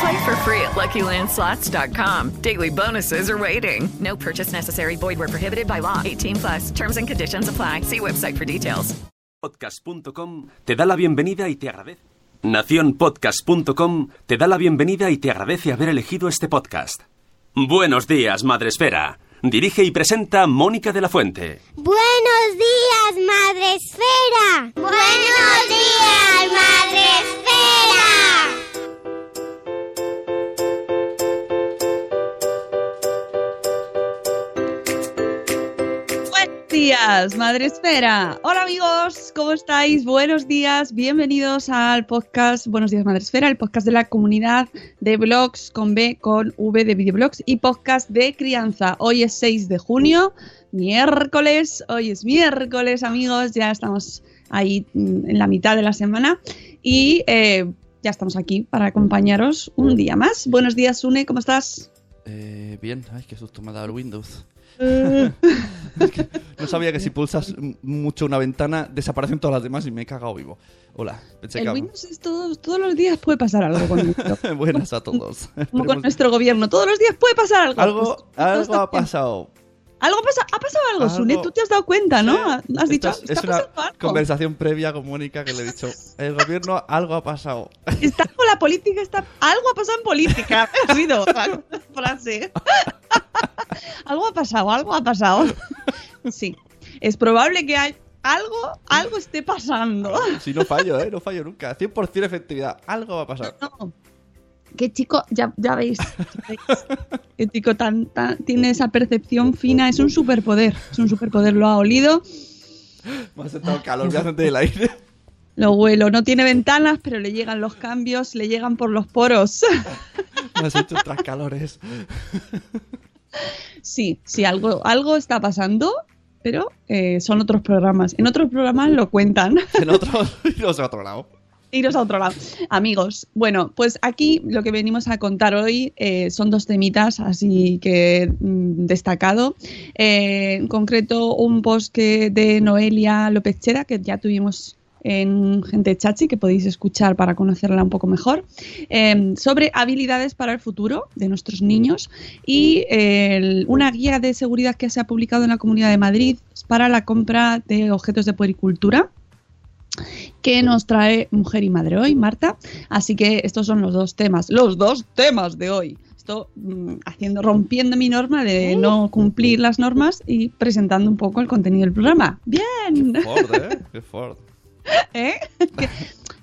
Play for free at LuckyLandSlots.com. Daily bonuses are waiting. No purchase necessary. Void where prohibited by law. 18 plus. Terms and conditions apply. See website for details. Podcast.com te da la bienvenida y te agradece. Naciónpodcast.com te da la bienvenida y te agradece haber elegido este podcast. Buenos días, Madre Esfera. Dirige y presenta Mónica de la Fuente. Buenos días, Madre Esfera. Buenos días, Madre Esfera. Días, Madre Esfera. Hola amigos, ¿cómo estáis? Buenos días, bienvenidos al podcast Buenos días, Madre Esfera, el podcast de la comunidad de blogs con B, con V de videoblogs y podcast de crianza. Hoy es 6 de junio, miércoles, hoy es miércoles amigos, ya estamos ahí mm, en la mitad de la semana y eh, ya estamos aquí para acompañaros un día más. Buenos días, Sune, ¿cómo estás? Eh, bien, ay, qué susto me ha dado el Windows. Es que no sabía que si pulsas mucho una ventana desaparecen todas las demás y me he cagado vivo. Hola, pensé el que... Windows es todo- todos los días puede pasar algo con. Buenas a todos. Como con nuestro gobierno. Todos los días puede pasar algo. Algo, algo ha pasado. Algo pasa, ha pasado algo, Algo- Sune. Tú te has dado cuenta, ¿no? Sí. Has dicho, Esto es, está es una algo. conversación previa con Mónica que le he dicho, el gobierno algo ha pasado. Está con la política, está... algo ha pasado en política. Ha sido frase. algo ha pasado, algo ha pasado. Sí. Es probable que hay algo, algo esté pasando. Si no fallo, ¿eh? No fallo nunca. 100% efectividad. Algo va a pasar. No. Qué chico, ya, ya veis. ya veis. Qué chico tan, tan- tiene esa percepción fina. Es un superpoder. Es un superpoder. Lo ha olido. Me ha sentado calor, me ha sentido el aire. Lo huelo. No tiene ventanas, pero le llegan los cambios, le llegan por los poros. Me has hecho calores. Sí, sí, algo, algo está pasando, pero eh, son otros programas. En otros programas lo cuentan. En otro, iros a otro lado. Iros a otro lado. Amigos, bueno, pues aquí lo que venimos a contar hoy eh, son dos temitas, así que mm, destacado. Eh, en concreto, un post de Noelia López Chera, que ya tuvimos en Gente Chachi, que podéis escuchar para conocerla un poco mejor, eh, sobre habilidades para el futuro de nuestros niños y una guía de seguridad que se ha publicado en la Comunidad de Madrid para la compra de objetos de puericultura que nos trae Mujer y Madre hoy, Marta. Así que estos son los dos temas, los dos temas de hoy. Esto mm, haciendo, rompiendo mi norma de no cumplir las normas y presentando un poco el contenido del programa. Bien, Ford, ¿eh? Qué Ford. ¿eh? Que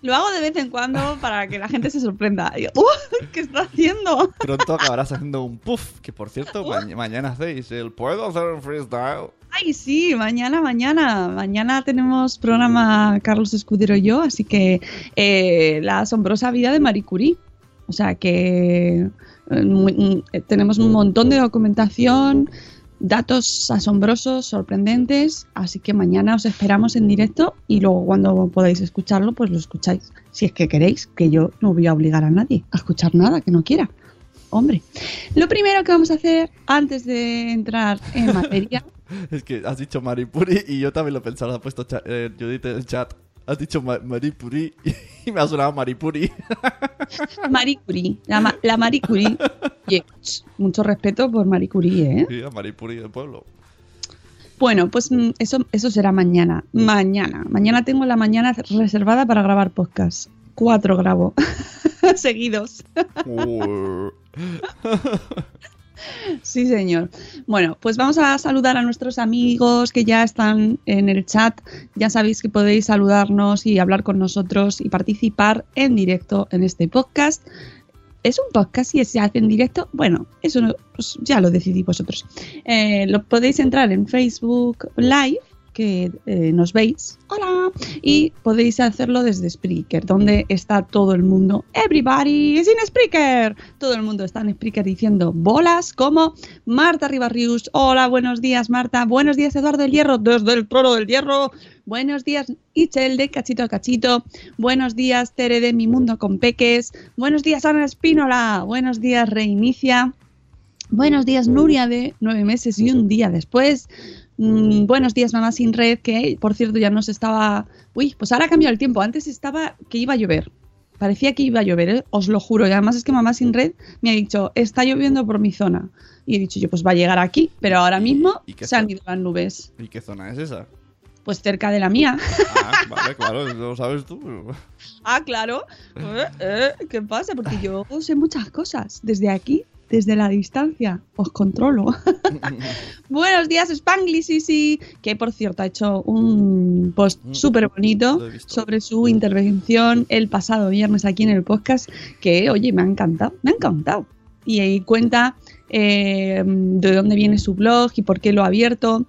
Lo hago de vez en cuando para que la gente se sorprenda. ¡Uh! ¿Qué está haciendo? Pronto acabarás haciendo un puff, que por cierto, ma- mañana hacéis el ¿Puedo hacer un freestyle? Ay, sí, mañana, mañana. Mañana tenemos programa Carlos Escudero y yo, así que eh, la asombrosa vida de Marie Curie. O sea que eh, muy- mm, eh, tenemos un montón de documentación, datos asombrosos, sorprendentes, así que mañana os esperamos en directo y luego cuando podáis escucharlo, pues lo escucháis. Si es que queréis, que yo no voy a obligar a nadie a escuchar nada que no quiera. Hombre, lo primero que vamos a hacer antes de entrar en materia Es que has dicho Maripuri y yo también lo he pensado, lo ha puesto eh, Judith en el chat. Has dicho Ma- Maripuri y me ha sonado Maripuri. Marie Curie, la, ma- la. Oye, ch, mucho respeto por Marie Curie, ¿eh? Sí, la Maripuri del pueblo. Bueno, pues mm, eso, eso será mañana. Mañana. Mañana tengo la mañana reservada para grabar podcast. Cuatro grabo. Seguidos. Sí, señor. Bueno, pues vamos a saludar a nuestros amigos que ya están en el chat. Ya sabéis que podéis saludarnos y hablar con nosotros y participar en directo en este podcast. ¿Es un podcast y se hace en directo? Bueno, eso no- pues ya lo decidí vosotros. Eh, lo podéis entrar en Facebook Live, que eh, nos veis. Hola. Y podéis hacerlo desde Spreaker, donde está todo el mundo. Everybody is in Spreaker. Todo el mundo está en Spreaker diciendo bolas como Marta Ribarrius. Hola, buenos días, Marta. Buenos días, Eduardo del Hierro, desde el trono del Hierro. Buenos días, Ichel de Cachito a Cachito. Buenos días, Tere de Mi Mundo con Peques. Buenos días, Ana Espínola. Buenos días, Reinicia. Buenos días, Nuria de nueve meses y un día después. Mm, buenos días, mamá sin red, que por cierto ya nos estaba. Uy, pues ahora ha cambiado el tiempo. Antes estaba que iba a llover. Parecía que iba a llover, ¿eh? os lo juro. Y además es que mamá sin red me ha dicho, está lloviendo por mi zona. Y he dicho yo, pues va a llegar aquí. Pero ahora mismo y se han ido las nubes. ¿Y qué zona es esa? Pues cerca de la mía. Ah, vale, claro, lo sabes tú. Ah, claro. Eh, eh, ¿Qué pasa? Porque yo sé muchas cosas. Desde aquí, desde la distancia, os controlo. Buenos días, Spangly Sisi, que por cierto ha hecho un post súper bonito Mm, he visto. sobre su intervención el pasado viernes aquí en el podcast, que oye, me ha encantado, me ha encantado. Y ahí cuenta eh, de dónde viene su blog y por qué lo ha abierto.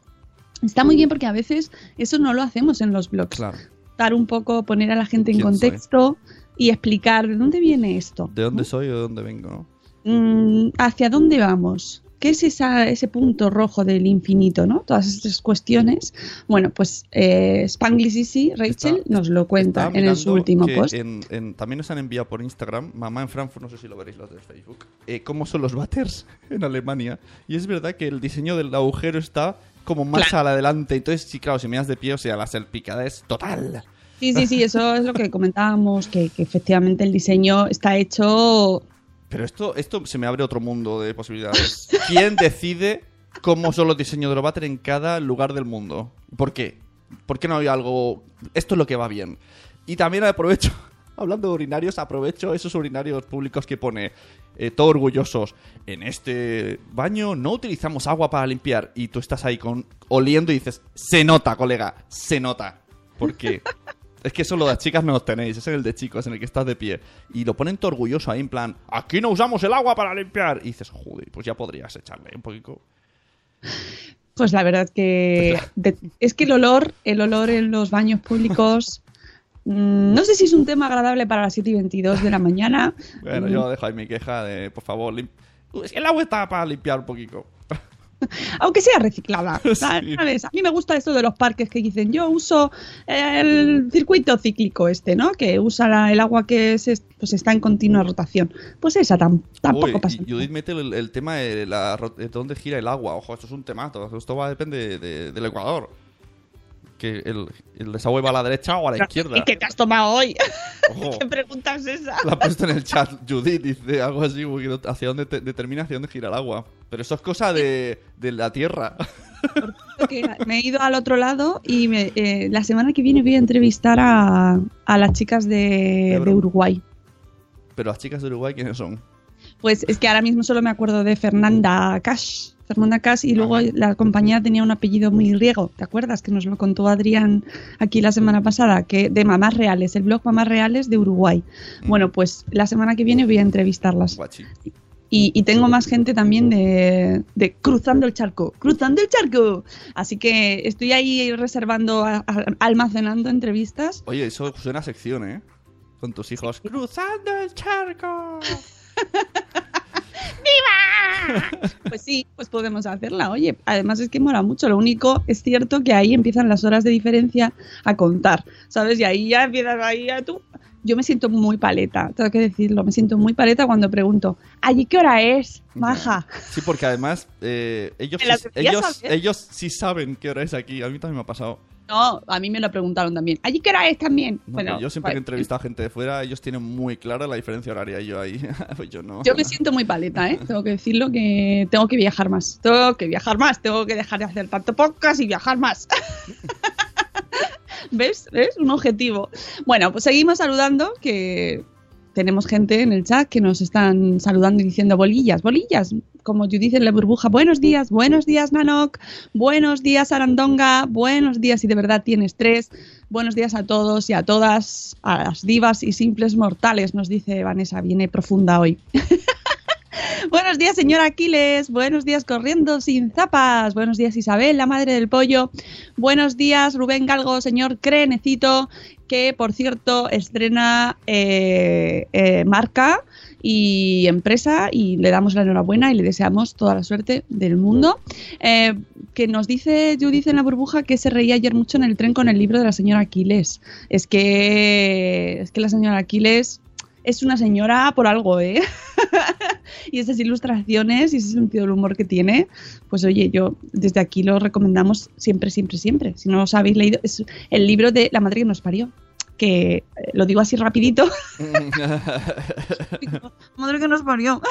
Está muy bien porque a veces eso no lo hacemos en los blogs Claro. dar un poco, poner a la gente en contexto y explicar de dónde viene esto, ¿De dónde soy o de dónde vengo? no? Mm, hacia dónde vamos, qué es esa, ese punto rojo del infinito, ¿no? Todas estas cuestiones. Bueno, pues eh, Spangly Sisi, Rachel, Está- nos lo cuenta en el su último post. en- en- también nos han enviado por Instagram, mamá en Frankfurt, no sé si lo veréis los de Facebook, eh, cómo son los váteres en Alemania. Y es verdad que el diseño del agujero está como más Claro. al adelante. Entonces, sí, claro, si miras de pie, o sea, la salpicada es total. Sí, sí, sí, eso es lo que comentábamos, que, que efectivamente el diseño está hecho Pero esto, esto se me abre otro mundo de posibilidades. ¿Quién decide cómo son los diseños de los en cada lugar del mundo? ¿Por qué? ¿Por qué no hay algo...? Esto es lo que va bien. Y también aprovecho, hablando de urinarios, aprovecho esos urinarios públicos que pone eh, todo orgullosos. En este baño no utilizamos agua para limpiar. Y tú estás ahí con oliendo y dices, se nota, colega, se nota. ¿Por qué? Es que eso lo de las chicas no lo tenéis, es el de chicos, en el que estás de pie. Y lo ponen todo orgulloso ahí, en plan, aquí no usamos el agua para limpiar. Y dices, joder, pues ya podrías echarle un poquito. Pues la verdad que de- es que el olor, el olor en los baños públicos, mm, no sé si es un tema agradable para las 7 y 22 de la mañana. Bueno, yo dejo ahí mi queja de, por favor, lim- el agua está para limpiar un poquito. Aunque sea reciclada. Sí. ¿sabes? A mí me gusta esto de los parques que dicen, yo uso el circuito cíclico este, ¿no? Que usa la- el agua que se, pues está en continua rotación. Pues esa tam- tampoco Uy, pasa. Judith mete el, el tema de, la, ro- de dónde gira el agua. Ojo, esto es un temazo. Esto va depende de- de- del Ecuador. Que el, el desagüe va a la derecha o a la izquierda. ¿Y qué te has tomado hoy? Ojo. ¿Qué pregunta es esa? La ha puesto en el chat Judith, dice algo así, hacia dónde te- determina hacia dónde gira el agua. Pero eso es cosa de, de la tierra. Que me he ido al otro lado y me- eh, la semana que viene voy a entrevistar a, a las chicas de, de Uruguay. Pero las chicas de Uruguay, ¿quiénes son? Pues es que ahora mismo solo me acuerdo de Fernanda Cash. Fernanda Cash y luego la compañía tenía un apellido muy griego. ¿Te acuerdas? Que nos lo contó Adrián aquí la semana pasada, que de Mamás Reales, el blog Mamás Reales de Uruguay. Bueno, pues la semana que viene voy a entrevistarlas. Guachi. Y, y tengo más gente también de, de Cruzando el Charco. ¡Cruzando el Charco! Así que estoy ahí reservando, a- a- almacenando entrevistas. Oye, eso suena a sección, ¿eh? Con tus hijos. ¡Cruzando el charco! Pues sí, pues podemos hacerla. Oye, además es que mola mucho. Lo único es cierto que ahí empiezan las horas de diferencia a contar, ¿sabes? Y ahí ya empiezas ahí a tú. Yo me siento muy paleta, tengo que decirlo. Me siento muy paleta cuando pregunto, ¿allí qué hora es, maja? Sí, porque además eh, ellos, sí, ellos, ellos sí saben qué hora es aquí. A mí también me ha pasado. No, a mí me lo preguntaron también. ¿Allí qué hora es también? No, bueno, yo siempre que he pues, entrevistado a gente de fuera, ellos tienen muy clara la diferencia horaria. Y yo ahí, pues yo no. Yo me siento muy paleta, ¿eh? Tengo que decirlo que tengo que viajar más. Tengo que viajar más. Tengo que dejar de hacer tanto podcast y viajar más. ¿Ves? ¿Ves? Un objetivo. Bueno, pues seguimos saludando que tenemos gente en el chat que nos están saludando y diciendo bolillas, bolillas, como dices en la burbuja, buenos días, buenos días Nanok, buenos días Arandonga, buenos días si de verdad tienes tres, buenos días a todos y a todas, a las divas y simples mortales, nos dice Vanessa, viene profunda hoy. Buenos días, señor Aquiles. Buenos días, corriendo sin zapas. Buenos días, Isabel, la madre del pollo. Buenos días, Rubén Galgo, señor Crenecito, que por cierto estrena eh, eh, marca y empresa y le damos la enhorabuena y le deseamos toda la suerte del mundo. Eh, que nos dice Judith en la burbuja que se reía ayer mucho en el tren con el libro de la señora Aquiles. Es que, es que la señora Aquiles es una señora por algo, ¿eh? y esas ilustraciones y ese sentido del humor que tiene, pues oye, yo desde aquí lo recomendamos siempre, siempre, siempre. Si no os habéis leído, es el libro de La madre que nos parió, que eh, lo digo así rapidito. madre que nos parió.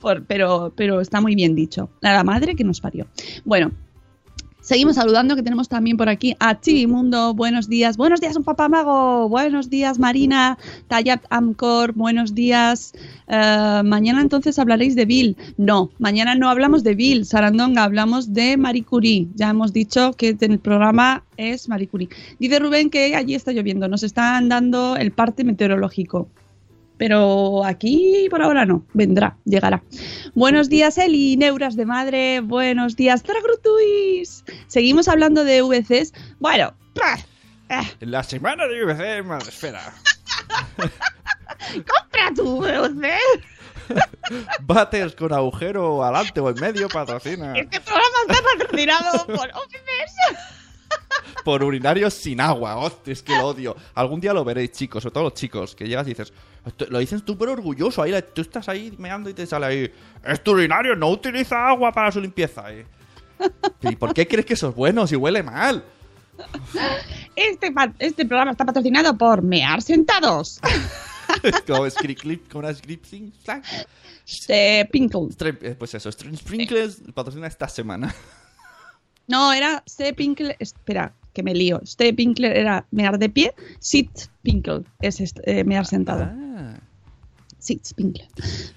Por- pero, pero está muy bien dicho. La madre que nos parió. Bueno, Seguimos saludando, que tenemos también por aquí a Chivimundo. Buenos días. Buenos días, un papá mago. Buenos días, Marina. Tayat Amcor. Buenos días. Eh, mañana entonces hablaréis de Bill. No, mañana no hablamos de Bill, Sarandonga. Hablamos de Marie Curie. Ya hemos dicho que el programa es Marie Curie. Dice Rubén que allí está lloviendo. Nos están dando el parte meteorológico. Pero aquí por ahora no, vendrá, llegará. Buenos días, Eli, Neuras de Madre. Buenos días, Tragrutuis. Seguimos hablando de VCs. Bueno, eh, La semana de VC Madresfera. compra tu VC. Bates con agujero adelante o en medio patrocina. Este programa está patrocinado por. Por urinarios sin agua. Hostia, es que lo odio. Algún día lo veréis, chicos, sobre todo los chicos, que llegas y dices, "Esto- lo dices súper orgulloso. Ahí, tú estás ahí meando y te sale ahí, este urinario no utiliza agua para su limpieza. eh". ¿Y por qué crees que eso es bueno si huele mal? Este, este programa está patrocinado por Mear Sentados. Es como script clip con una script thing, flag. Eh, Pues eso, Sprinkles patrocina esta semana. No, era Ste Pinkle. Espera, que me lío. Ste Pinkle era mear de pie. Sit Pinkle es est- eh, mear sentado. Ah. Sit Pinkle.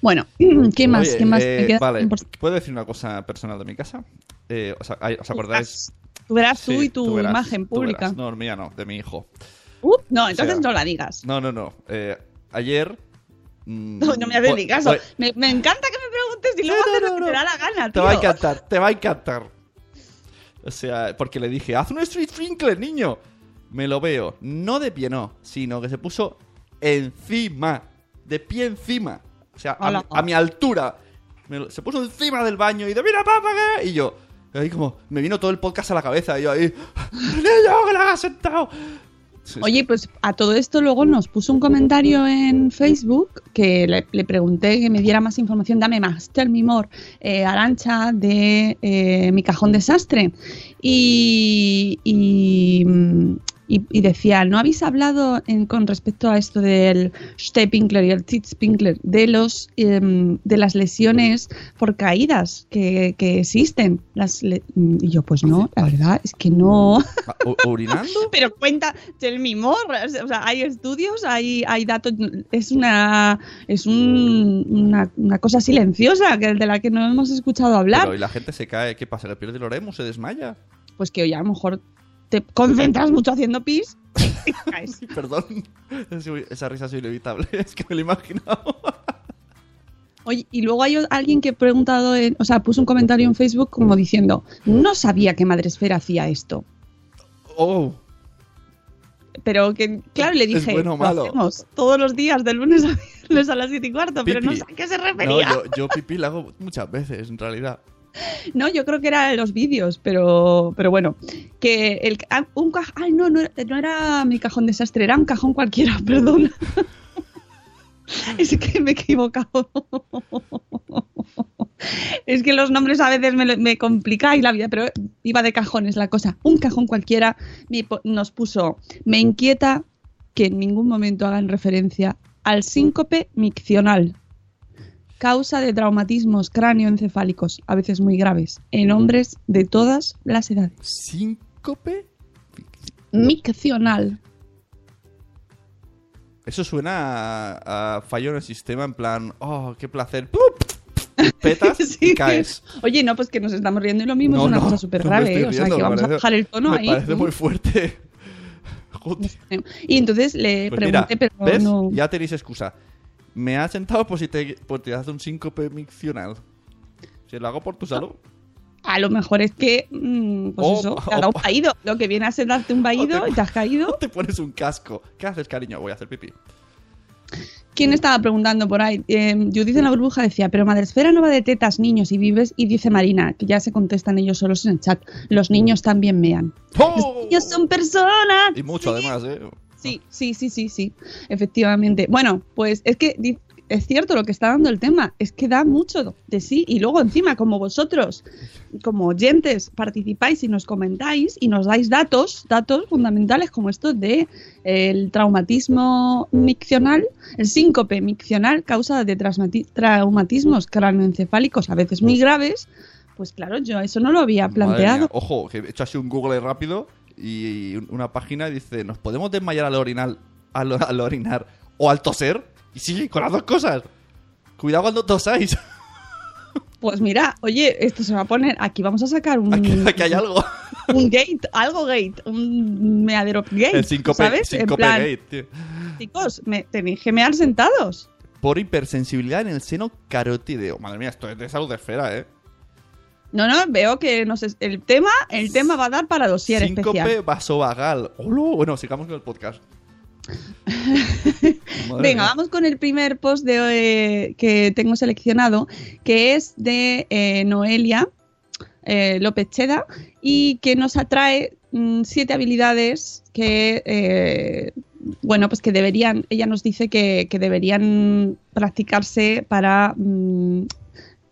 Bueno, ¿qué más? Oye, ¿Qué más? eh, queda vale. ¿puedo decir una cosa personal de mi casa? Eh, ¿os, ay, ¿os acordáis? Tú verás tú Sí, y tu verás, imagen pública. verás. No, mía no, de mi hijo. Uh, no, entonces O sea, no la digas. No, no, no. Eh, ayer. mm, No, no me fue- ni caso. Me, me encanta que me preguntes y luego No, no, lo que no. te da la gana, Te va a encantar, te va a encantar. O sea, porque le dije, haz un street sprinkler, niño. Me lo veo, no de pie, no, sino que se puso encima, de pie encima. O sea, a, mi, a mi altura. Lo- se puso encima del baño y de, mira, papá, ¿qué?". Y yo, ahí como, me vino todo el podcast a la cabeza. Y yo ahí, niño, que la hagas sentado. Oye, pues a todo esto luego nos puso un comentario en Facebook que le, le pregunté que me diera más información, dame más, tell me more, eh, Arancha de eh, Mi Cajón Desastre. Y, y, mm, y- y decía, ¿no habéis hablado en- con respecto a esto del Stepinkler y el Titzpinkler de, los, em, de las lesiones por caídas que, que existen? Las le- y yo, pues no, la verdad es que no. ¿Urinando? Pero cuenta, tell me more. O sea, hay estudios, hay, hay datos. Es una es un- una, una cosa silenciosa que, de la que no hemos escuchado hablar. Pero y la gente se cae, ¿qué pasa? ¿Le pierde el oremo? ¿Se desmaya? Pues que hoy a lo mejor te concentras mucho haciendo pis y caes. Perdón, Es- esa risa es inevitable, es que me lo he imaginado. Oye, y luego hay alguien que ha preguntado, en- o sea, puso un comentario en Facebook como diciendo, no sabía que Madresfera hacía esto. Oh, Pero que, claro, le ¿Es dije, bueno o "Lo malo?" hacemos todos los días, de lunes a viernes a las 7 y cuarto, pero no sé a qué se no, refería. yo, yo pipí la hago muchas veces, en realidad. No, yo creo que era en los vídeos, pero, pero bueno, que el ah, un cajón, ay no, no, no era mi cajón desastre, era un cajón cualquiera, perdón. es que me he equivocado. es que los nombres a veces me, me complicáis la vida, pero iba de cajones la cosa. Un cajón cualquiera nos puso, me inquieta que en ningún momento hagan referencia al síncope miccional causa de traumatismos cráneoencefálicos, a veces muy graves, en hombres de todas las edades. ¿Síncope? Miccional. Eso suena a, a fallo en el sistema, en plan, oh, qué placer. ¡Pup! Petas y caes. Oye, no, pues que nos estamos riendo y lo mismo No, es una no, cosa súper no me grave, ¿eh? O sea, riendo, que me vamos a parece- bajar el tono me ahí. parece ¿no? muy fuerte. Joder. Y entonces le Pues mira, pregunté, pero ¿ves? no... Ya tenéis excusa. Me has sentado por si te, por te hace un síncope miccional. Si lo hago por tu salud. A lo mejor es que, mm, pues Oh, eso, te ha dado oh. un vaído. Lo que viene a ser darte un vaído y te has caído. Te pones un casco. ¿Qué haces, cariño? Voy a hacer pipí. ¿Quién estaba preguntando por ahí? Eh, Judith en la burbuja decía, pero Madresfera no va de tetas, niños y vives. Y dice Marina, que ya se contestan ellos solos en el chat, los niños también mean. ¡Oh! Los niños son personas. Y mucho, además, ¿eh? Sí, sí, sí, sí, sí, efectivamente. Bueno, pues es que es cierto lo que está dando el tema, es que da mucho de sí y luego encima como vosotros, como oyentes, participáis y nos comentáis y nos dais datos, datos fundamentales como estos de eh, el traumatismo miccional, el síncope miccional causa de traumatismos cráneoencefálicos a veces muy graves, pues claro, yo eso no lo había mía. planteado. Ojo, que he hecho así un Google rápido y una página dice, ¿nos podemos desmayar al orinar, al, al orinar o al toser? Y sí, con las dos cosas. Cuidado cuando tosáis. Pues mira, oye, esto se va a poner, aquí vamos a sacar un... Aquí, aquí hay algo. un gate, algo gate, un meadero gate. El síncope, ¿sabes? En síncope plan, gate, tío. Chicos, me, tenéis que mear sentados. Por hipersensibilidad en el seno carotídeo. Madre mía, esto es de salud de esfera, ¿eh? No, no, veo que no sé, el tema, el tema va a dar para dosier Síncope especial. vasovagal. ¡Hola! Bueno, sigamos con el podcast. Venga, mía. vamos con el primer post de, eh, que tengo seleccionado, que es de eh, Noelia eh, López Cheda y que nos atrae mm, siete habilidades que, bueno, pues que deberían, ella nos dice que, que deberían practicarse para mm,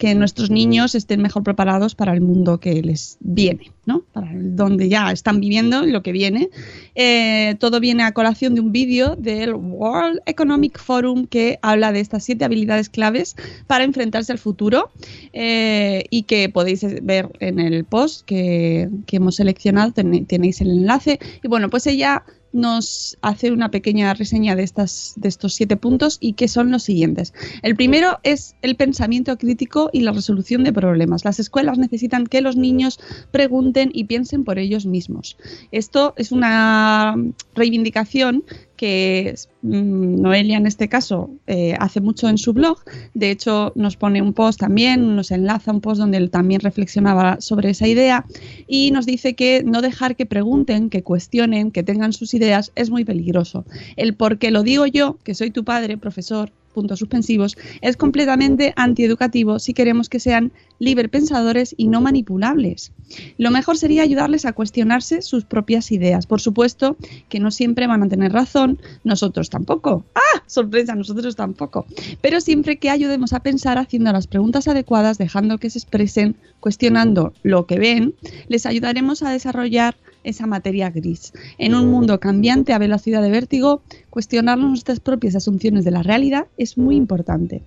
que nuestros niños estén mejor preparados para el mundo que les viene, ¿no? Para el- donde ya están viviendo y lo que viene. Eh, todo viene a colación de un vídeo del World Economic Forum que habla de estas siete habilidades claves para enfrentarse al futuro eh, y que podéis ver en el post que, que hemos seleccionado, ten- tenéis el enlace. Y bueno, pues ella nos hace una pequeña reseña de, estas, de estos siete puntos y que son los siguientes. El primero es el pensamiento crítico y la resolución de problemas. Las escuelas necesitan que los niños pregunten y piensen por ellos mismos. Esto es una reivindicación que mm, Noelia en este caso eh, hace mucho en su blog. De hecho, nos pone un post también, nos enlaza un post donde él también reflexionaba sobre esa idea y nos dice que no dejar que pregunten, que cuestionen, que tengan sus ideas es muy peligroso. El por qué lo digo yo, que soy tu padre, profesor, puntos suspensivos, es completamente antieducativo si queremos que sean liberpensadores y no manipulables. Lo mejor sería ayudarles a cuestionarse sus propias ideas. Por supuesto que no siempre van a tener razón, nosotros tampoco. ¡Ah! Sorpresa, nosotros tampoco. Pero siempre que ayudemos a pensar haciendo las preguntas adecuadas, dejando que se expresen, cuestionando lo que ven, les ayudaremos a desarrollar esa materia gris. En un mundo cambiante a velocidad de vértigo, cuestionarnos nuestras propias asunciones de la realidad es muy importante.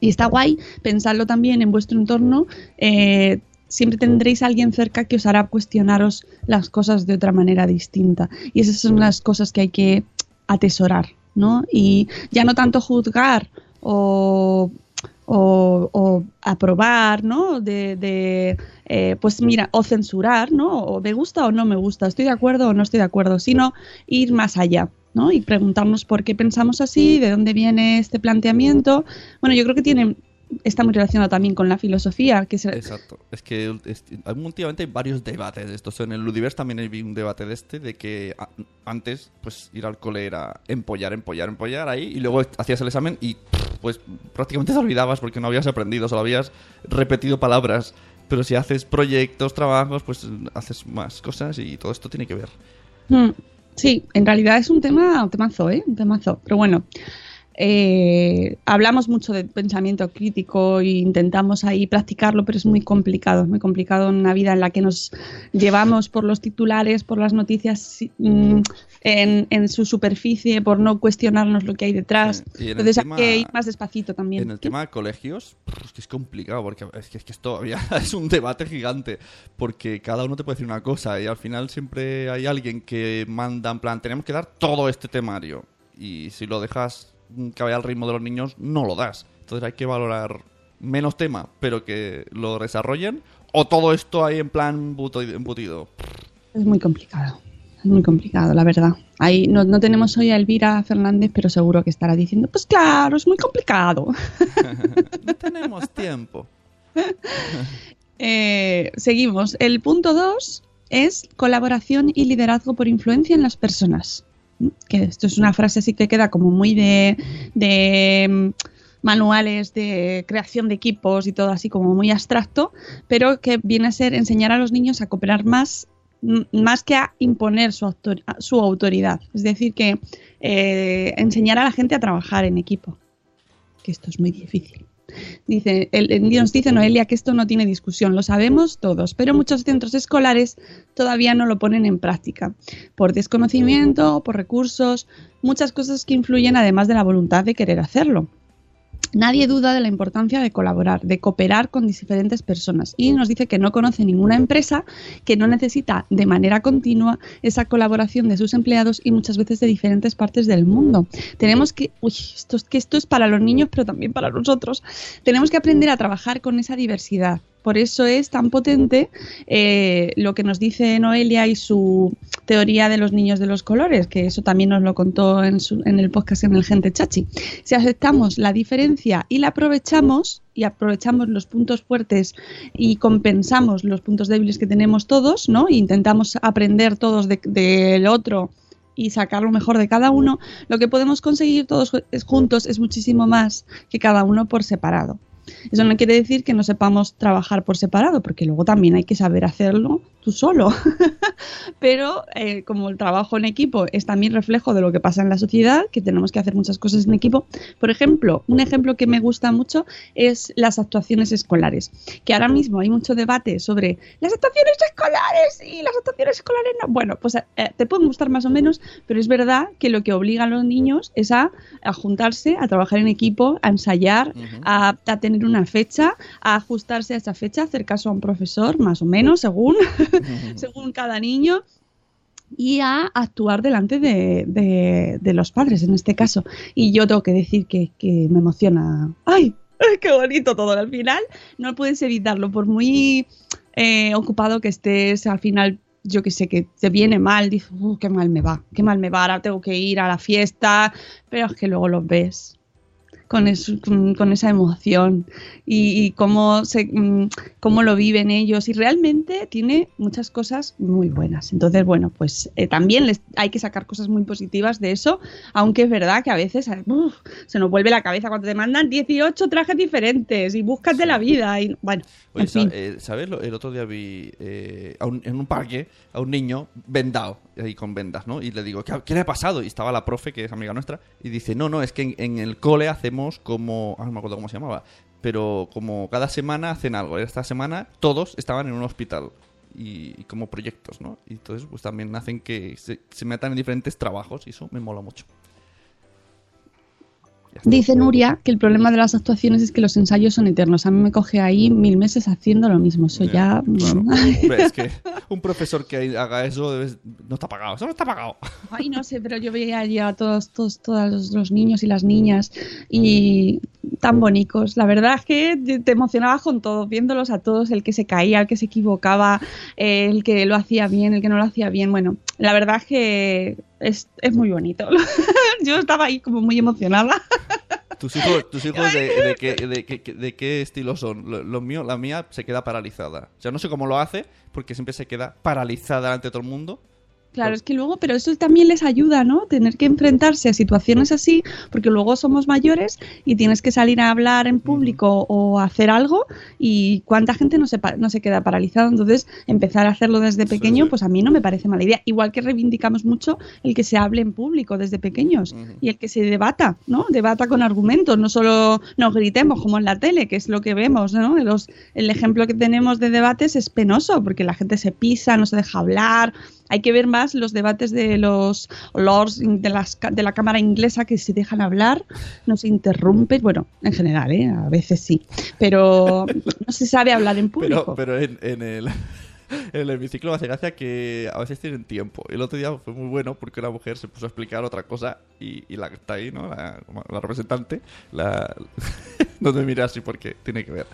Y está guay pensarlo también en vuestro entorno. eh, siempre tendréis a alguien cerca que os hará cuestionaros las cosas de otra manera distinta. Y esas son las cosas que hay que atesorar, ¿no? Y ya no tanto juzgar o, o- o aprobar, ¿no? De, de, eh, pues mira, o censurar, ¿no? O me gusta o no me gusta, estoy de acuerdo o no estoy de acuerdo, sino ir más allá. ¿no? Y preguntarnos por qué pensamos así, de dónde viene este planteamiento. Bueno, yo creo que tiene, está muy relacionado también con la filosofía, que es Exacto. Es que es- hay- últimamente hay varios debates de estos. En el Ludiverse también vi un debate de este, de que a- antes, pues ir al cole era empollar, empollar, empollar ahí, y luego hacías el examen y pues prácticamente te olvidabas porque no habías aprendido, solo habías repetido palabras. Pero si haces proyectos, trabajos, pues haces más cosas y todo esto tiene que ver. Mm, Sí, en realidad es un tema, un temazo, ¿eh? Un temazo. Pero bueno, eh, hablamos mucho de pensamiento crítico e intentamos ahí practicarlo, pero es muy complicado, es muy complicado en una vida en la que nos llevamos por los titulares, por las noticias mm, en, en su superficie, por no cuestionarnos lo que hay detrás. En Entonces tema- hay que ir más despacito también. En el tema de colegios, es que es complicado, porque es que, es que es todavía es un debate gigante, porque cada uno te puede decir una cosa y al final siempre hay alguien que manda en plan, tenemos que dar todo este temario. y si lo dejas que vaya al ritmo de los niños, no lo das. Entonces hay que valorar menos tema, pero que lo desarrollen, o todo esto ahí en plan embutido. Es muy complicado. Es muy complicado, la verdad. Ahí no, no tenemos hoy a Elvira Fernández, pero seguro que estará diciendo, pues claro, es muy complicado. No tenemos tiempo. Eh, seguimos. El punto 2 es colaboración y liderazgo por influencia en las personas. Que esto es una frase así que queda como muy de, de mm, manuales de creación de equipos y todo así como muy abstracto, pero que viene a ser enseñar a los niños a cooperar más más que a imponer su, autor- su autoridad. Es decir, que eh, enseñar a la gente a trabajar en equipo. Que esto es muy difícil. Dice, el, nos dice Noelia que esto no tiene discusión, lo sabemos todos, pero muchos centros escolares todavía no lo ponen en práctica, por desconocimiento, por recursos, muchas cosas que influyen además de la voluntad de querer hacerlo. Nadie duda de la importancia de colaborar, de cooperar con diferentes personas y nos dice que no conoce ninguna empresa que no necesita de manera continua esa colaboración de sus empleados y muchas veces de diferentes partes del mundo. Tenemos que, uy, esto, es que esto es para los niños pero también para nosotros. Tenemos que aprender a trabajar con esa diversidad. Por eso es tan potente eh, lo que nos dice Noelia y su teoría de los niños de los colores, que eso también nos lo contó en, su- en el podcast en el Gente Chachi. Si aceptamos la diferencia y la aprovechamos, y aprovechamos los puntos fuertes y compensamos los puntos débiles que tenemos todos, ¿no? E intentamos aprender todos de- del otro y sacar lo mejor de cada uno, lo que podemos conseguir todos juntos es muchísimo más que cada uno por separado. Eso no quiere decir que no sepamos trabajar por separado, porque luego también hay que saber hacerlo tú solo. Pero eh, como el trabajo en equipo es también reflejo de lo que pasa en la sociedad, que tenemos que hacer muchas cosas en equipo. Por ejemplo, un ejemplo que me gusta mucho es las actuaciones escolares, que ahora mismo hay mucho debate sobre las actuaciones escolares y las actuaciones escolares no. Bueno, pues eh, te pueden gustar más o menos, pero es verdad que lo que obliga a los niños es a, a juntarse, a trabajar en equipo, a ensayar, a, a tener una fecha, a ajustarse a esa fecha, hacer caso a un profesor, más o menos, según, según cada niño y a actuar delante de, los padres en este caso. Y yo tengo que decir que, que me emociona. ¡Ay! ¡Qué bonito todo! Al final no puedes evitarlo, por muy eh, ocupado que estés, al final yo que sé, que te viene mal, dices, "Uh, qué mal me va, qué mal me va, ahora tengo que ir a la fiesta, pero es que luego los ves con, eso- con, con esa emoción y, y cómo, se, mm, cómo lo viven ellos. Y realmente tiene muchas cosas muy buenas. Entonces, bueno, pues eh, también les, hay que sacar cosas muy positivas de eso, aunque es verdad que a veces uf, se nos vuelve la cabeza cuando te mandan 18 trajes diferentes y búscate la vida. Y, bueno, Oye, en fin. eh, ¿sabes? El otro día vi eh, un- en un parque a un niño vendado, ahí con vendas, ¿no? Y le digo, ¿qué, qué le ha pasado? Y estaba la profe, que es amiga nuestra, y dice, no, no, es que en, en el cole hacemos como... Ah, no me acuerdo cómo se llamaba. Pero como cada semana hacen algo. Esta semana todos estaban en un hospital. Y, y como proyectos, ¿no? Y entonces pues también hacen que se, se metan en diferentes trabajos y eso me mola mucho. Dice Nuria que el problema de las actuaciones es que los ensayos son eternos. A mí me coge ahí mil meses haciendo lo mismo. Eso ya. Claro. Es que un profesor que haga eso debes- no está pagado. Eso no está pagado. Ay, no sé, pero yo veía allí a todos, todos, todos los, los niños y las niñas y tan bonitos. La verdad es que te emocionabas con todos, viéndolos a todos, el que se caía, el que se equivocaba, eh, el que lo hacía bien, el que no lo hacía bien. Bueno, la verdad es que es, es muy bonito. yo estaba ahí como muy emocionada. ¿Tus hijos, tus hijos de, de qué, de, qué- de qué estilo son? Lo- Los míos, la mía se queda paralizada. O sea, no sé cómo lo hace, porque siempre se queda paralizada ante todo el mundo. Claro, es que luego, pero eso también les ayuda, ¿no? Tener que enfrentarse a situaciones así, porque luego somos mayores y tienes que salir a hablar en público o hacer algo y cuánta gente no se, no se queda paralizada. Entonces, empezar a hacerlo desde pequeño, pues a mí no me parece mala idea. Igual que reivindicamos mucho el que se hable en público desde pequeños y el que se debata, ¿no? Debata con argumentos, no solo nos gritemos como en la tele, que es lo que vemos, ¿no? Los, el ejemplo que tenemos de debates es penoso, porque la gente se pisa, no se deja hablar. Hay que ver más los debates de los lords de, las, de la Cámara Inglesa que se dejan hablar, no se interrumpen. Bueno, en general, ¿eh? a veces sí. Pero no se sabe hablar en público. Pero, pero en, en el, En el hemiciclo me hace gracia que a veces tienen tiempo. El otro día fue muy bueno porque una mujer se puso a explicar otra cosa y, y la que está ahí, ¿no? La, la representante, la... no te mires así porque tiene que ver.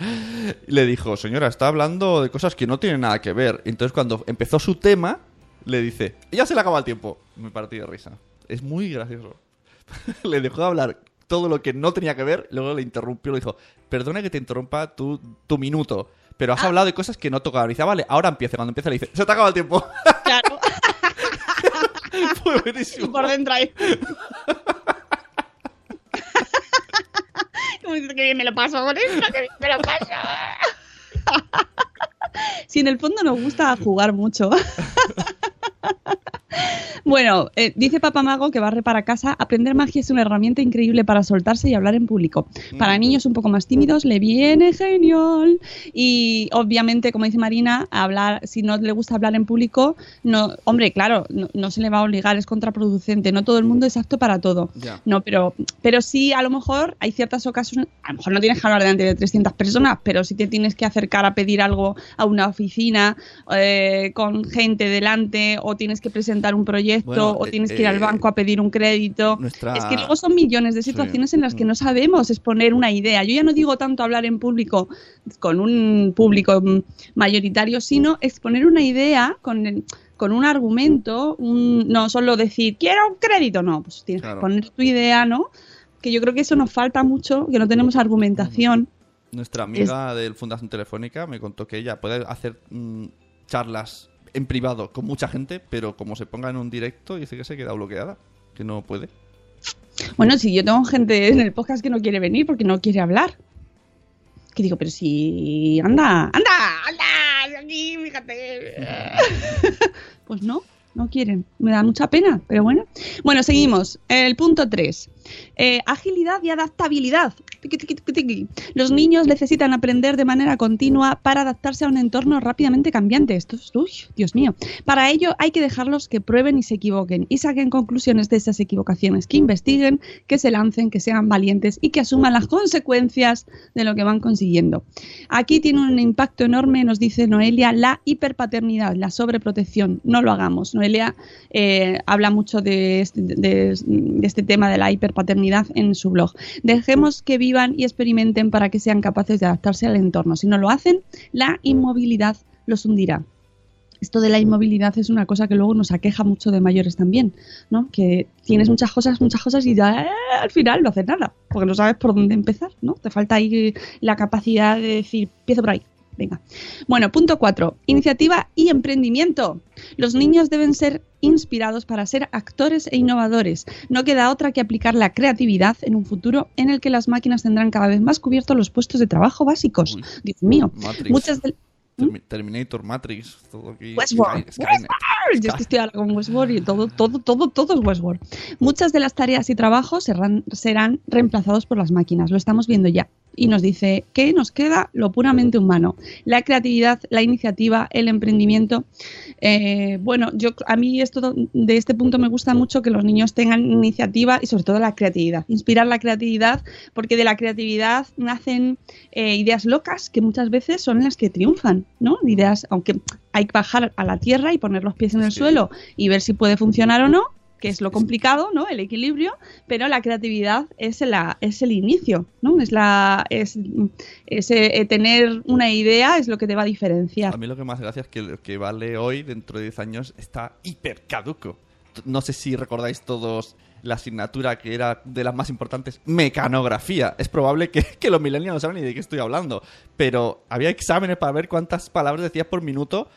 Y le dijo, señora, está hablando de cosas que no tienen nada que ver. Entonces cuando empezó su tema, le dice, ya se le acaba el tiempo. Me partí de risa. Es muy gracioso. le dejó de hablar todo lo que no tenía que ver, luego le interrumpió, le dijo, perdona que te interrumpa tu, tu minuto, pero has hablado de cosas que no tocaban. Y dice, "Ah, vale, ahora empieza. Cuando empieza le dice, se te acaba el tiempo. Claro. Fue y buenísimo. por dentro ahí. Como dice que bien me lo paso con esto, que me lo paso. Si en el fondo nos gusta jugar mucho. Bueno, eh, dice Papá Mago que barre para casa. Aprender magia es una herramienta increíble para soltarse y hablar en público. Para niños un poco más tímidos le viene genial. Y obviamente, como dice Marina, hablar, si no le gusta hablar en público, no, hombre, claro, no, no se le va a obligar, es contraproducente. No todo el mundo es apto para todo. Ya. No, pero, pero sí, a lo mejor hay ciertas ocasiones, a lo mejor no tienes que hablar delante de 300 personas, pero si te tienes que acercar a pedir algo a una oficina eh, con gente delante, o tienes que presentar un proyecto, Bueno, o eh, tienes que ir al eh, banco a pedir un crédito. nuestra- Es que luego son millones de Sí. situaciones en las que no sabemos exponer una idea. Yo ya no digo tanto hablar en público con un público mm, mayoritario, sino exponer una idea con el- con un argumento, un- no solo decir quiero un crédito, no, pues tienes Claro. que poner tu idea, ¿no? Que yo creo que eso nos falta mucho, que no tenemos argumentación. Nuestra amiga del Fundación Telefónica me contó que ella puede hacer mm, charlas en privado con mucha gente, pero como se ponga en un directo, dice que se queda bloqueada, que no puede. Bueno, si yo tengo gente en el podcast que no quiere venir porque no quiere hablar. Que digo, pero si. ¡Anda! ¡Anda! ¡Anda! Aquí, fíjate. Pues no, no quieren. Me da mucha pena, pero bueno. Bueno, seguimos. El punto 3. Agilidad y adaptabilidad. Los niños necesitan aprender de manera continua para adaptarse a un entorno rápidamente cambiante. Esto es, uy, Dios mío. Para ello hay que dejarlos que prueben y se equivoquen y saquen conclusiones de esas equivocaciones, que investiguen, que se lancen, que sean valientes y que asuman las consecuencias de lo que van consiguiendo. Aquí tiene un impacto enorme, nos dice Noelia, la hiperpaternidad, la sobreprotección. No lo hagamos. Noelia eh, habla mucho de este, de- de este tema de la hiperpaternidad en su blog. Dejemos que vivan y experimenten para que sean capaces de adaptarse al entorno. Si no lo hacen, la inmovilidad los hundirá. Esto de la inmovilidad es una cosa que luego nos aqueja mucho de mayores también, ¿no? Que tienes muchas cosas, muchas cosas y ya eh, al final no haces nada, porque no sabes por dónde empezar, ¿no? Te falta ahí la capacidad de decir, empiezo por ahí. Venga. Bueno, punto 4. Iniciativa y emprendimiento. Los niños deben ser inspirados para ser actores e innovadores. No queda otra que aplicar la creatividad en un futuro en el que las máquinas tendrán cada vez más cubiertos los puestos de trabajo básicos. Uy. Dios mío. Matrix. Muchas de, Termi- Terminator, Matrix, todo aquí. Westworld. Sky-. Yo es que estoy ahora con Westworld y todo, todo, todo, todo es Westworld. Muchas de las tareas y trabajos serán, serán reemplazados por las máquinas. Lo estamos viendo ya. Y nos dice que nos queda lo puramente humano. La creatividad, la iniciativa, el emprendimiento. Eh, bueno, yo a mí esto de este punto me gusta mucho que los niños tengan iniciativa y sobre todo la creatividad. Inspirar la creatividad, porque de la creatividad nacen eh, ideas locas que muchas veces son las que triunfan, ¿no? Ideas, aunque hay que bajar a la tierra y poner los pies en el Sí. suelo y ver si puede funcionar o no, que es lo complicado, ¿no? El equilibrio, pero la creatividad es, la, es el inicio, ¿no? Es la es, es, eh, tener una idea es lo que te va a diferenciar. A mí lo que más gracia es que lo que vale hoy, dentro de 10 años, está hiper caduco. No sé si recordáis todos la asignatura que era de las más importantes, mecanografía. Es probable que, que los millennials no saben ni de qué estoy hablando, pero había exámenes para ver cuántas palabras decías por minuto.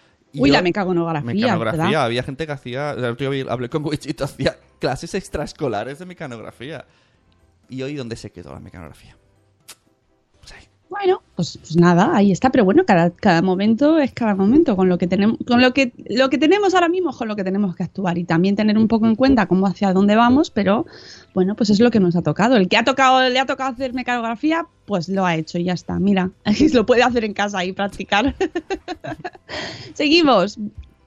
Uy, yo- la mecanografía, Mecanografía, ¿verdad? había gente que hacía, hablé con Wichito, hacía clases extraescolares de mecanografía. ¿Y hoy dónde se quedó la mecanografía? Bueno, pues, pues nada, ahí está, pero bueno, cada, cada momento es cada momento, con lo que tenemos, con lo que, lo que tenemos ahora mismo con lo que tenemos que actuar y también tener un poco en cuenta cómo hacia dónde vamos, pero bueno, pues es lo que nos ha tocado. El que ha tocado, le ha tocado hacer mecanografía, pues lo ha hecho y ya está. Mira, lo puede hacer en casa y practicar. Seguimos.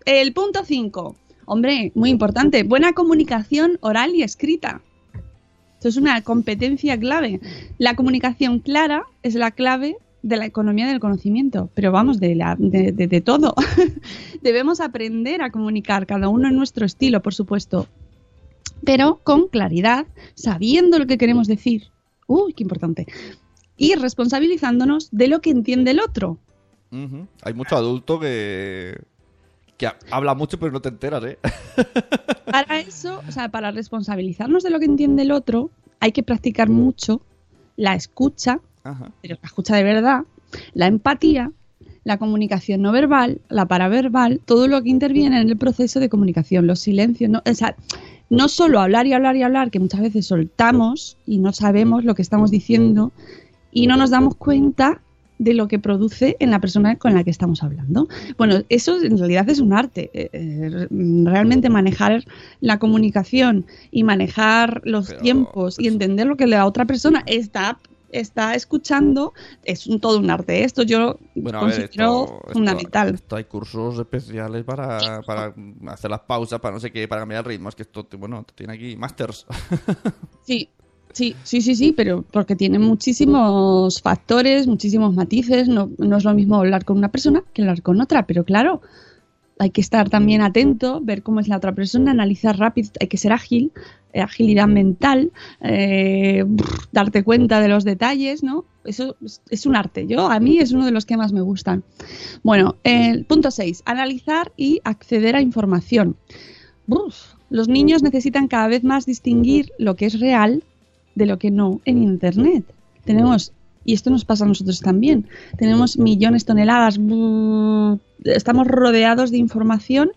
El punto 5. Hombre, muy importante. Buena comunicación oral y escrita. Esto es una competencia clave. La comunicación clara es la clave de la economía del conocimiento, pero vamos, de, la, de, de- de todo. Debemos aprender a comunicar, cada uno en nuestro estilo, por supuesto, pero con claridad, sabiendo lo que queremos decir. Uy, qué importante. Y responsabilizándonos de lo que entiende el otro. Hay mucho adulto que, que ha- habla mucho pero no te enteras, ¿eh? Para eso, o sea, para responsabilizarnos de lo que entiende el otro, hay que practicar mucho la escucha, Ajá. pero la escucha de verdad, la empatía, la comunicación no verbal, la paraverbal, todo lo que interviene en el proceso de comunicación, los silencios, no, o sea, no solo hablar y hablar y hablar, que muchas veces soltamos y no sabemos lo que estamos diciendo y no nos damos cuenta de lo que produce en la persona con la que estamos hablando. Bueno, eso en realidad es un arte. eh, eh, realmente manejar la comunicación y manejar los Pero- tiempos y entender lo que la otra persona está está escuchando es un, todo un arte. Esto yo Bueno, ver, considero esto, esto- fundamental. esto hay cursos especiales para, para hacer las pausas, para no sé qué, para cambiar el ritmo. Es que esto, bueno, tiene aquí masters. Sí, sí, sí, sí, sí, pero porque tiene muchísimos factores, muchísimos matices. No, no es lo mismo hablar con una persona que hablar con otra, pero claro, hay que estar también atento, ver cómo es la otra persona, analizar rápido, hay que ser ágil, eh, agilidad mental, eh, darte cuenta de los detalles, ¿no? Eso es, un arte. Yo, a mí es uno de los que más me gustan. Bueno, el punto 6, analizar y acceder a información. Los niños necesitan cada vez más distinguir lo que es real de lo que no en Internet. Tenemos, y esto nos pasa a nosotros también, tenemos millones de toneladas, estamos rodeados de información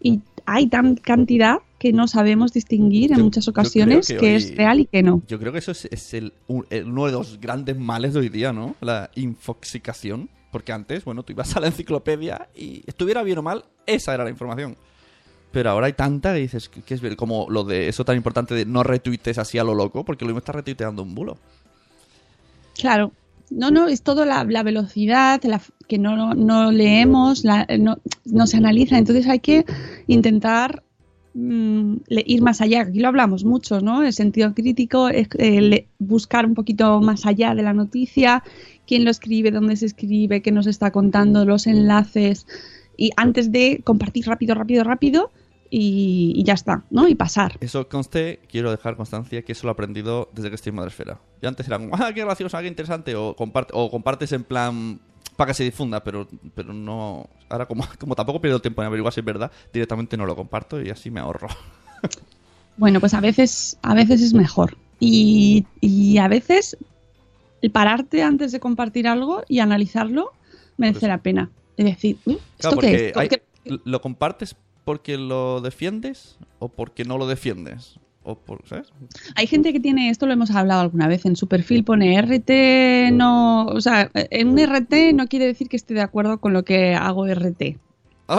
y hay tan cantidad que no sabemos distinguir en Yo- muchas ocasiones que que hoy- es real y que no. Yo creo que eso es, el- uno de los grandes males de hoy día, ¿no? La infoxicación. Porque antes, bueno, tú ibas a la enciclopedia y estuviera bien o mal, esa era la información. Pero ahora hay tanta que dices que, es como lo de eso tan importante de no retuites así a lo loco, porque lo mismo está retuiteando un bulo. Claro. No, no, es todo la, velocidad, la que no, no, leemos, la- no, no se analiza. Entonces hay que intentar mm, ir más allá. Aquí lo hablamos mucho, ¿no? El sentido crítico, es, eh, buscar un poquito más allá de la noticia, quién lo escribe, dónde se escribe, qué nos está contando, los enlaces. Y antes de compartir rápido, rápido, rápido, y, y ya está, ¿no? Y pasar. Eso conste, quiero dejar constancia que eso lo he aprendido desde que estoy en Madresfera. Yo antes era como, ah, qué gracioso, qué interesante, o, comparte, o compartes en plan para que se difunda, pero, pero no. Ahora, como, como tampoco pierdo tiempo en averiguar si es verdad, directamente no lo comparto y así me ahorro. Bueno, pues a veces, a veces es mejor. Y, y a veces el pararte antes de compartir algo y analizarlo merece Pues- la pena. Es decir, "Mm, ¿esto Claro, qué es? hay- ¿Qué- ¿lo compartes porque lo defiendes o porque no lo defiendes? O por, ¿Sabes? Hay gente que tiene, esto lo hemos hablado alguna vez, en su perfil pone RT, no, o sea, en un RT no quiere decir que esté de acuerdo con lo que hago RT.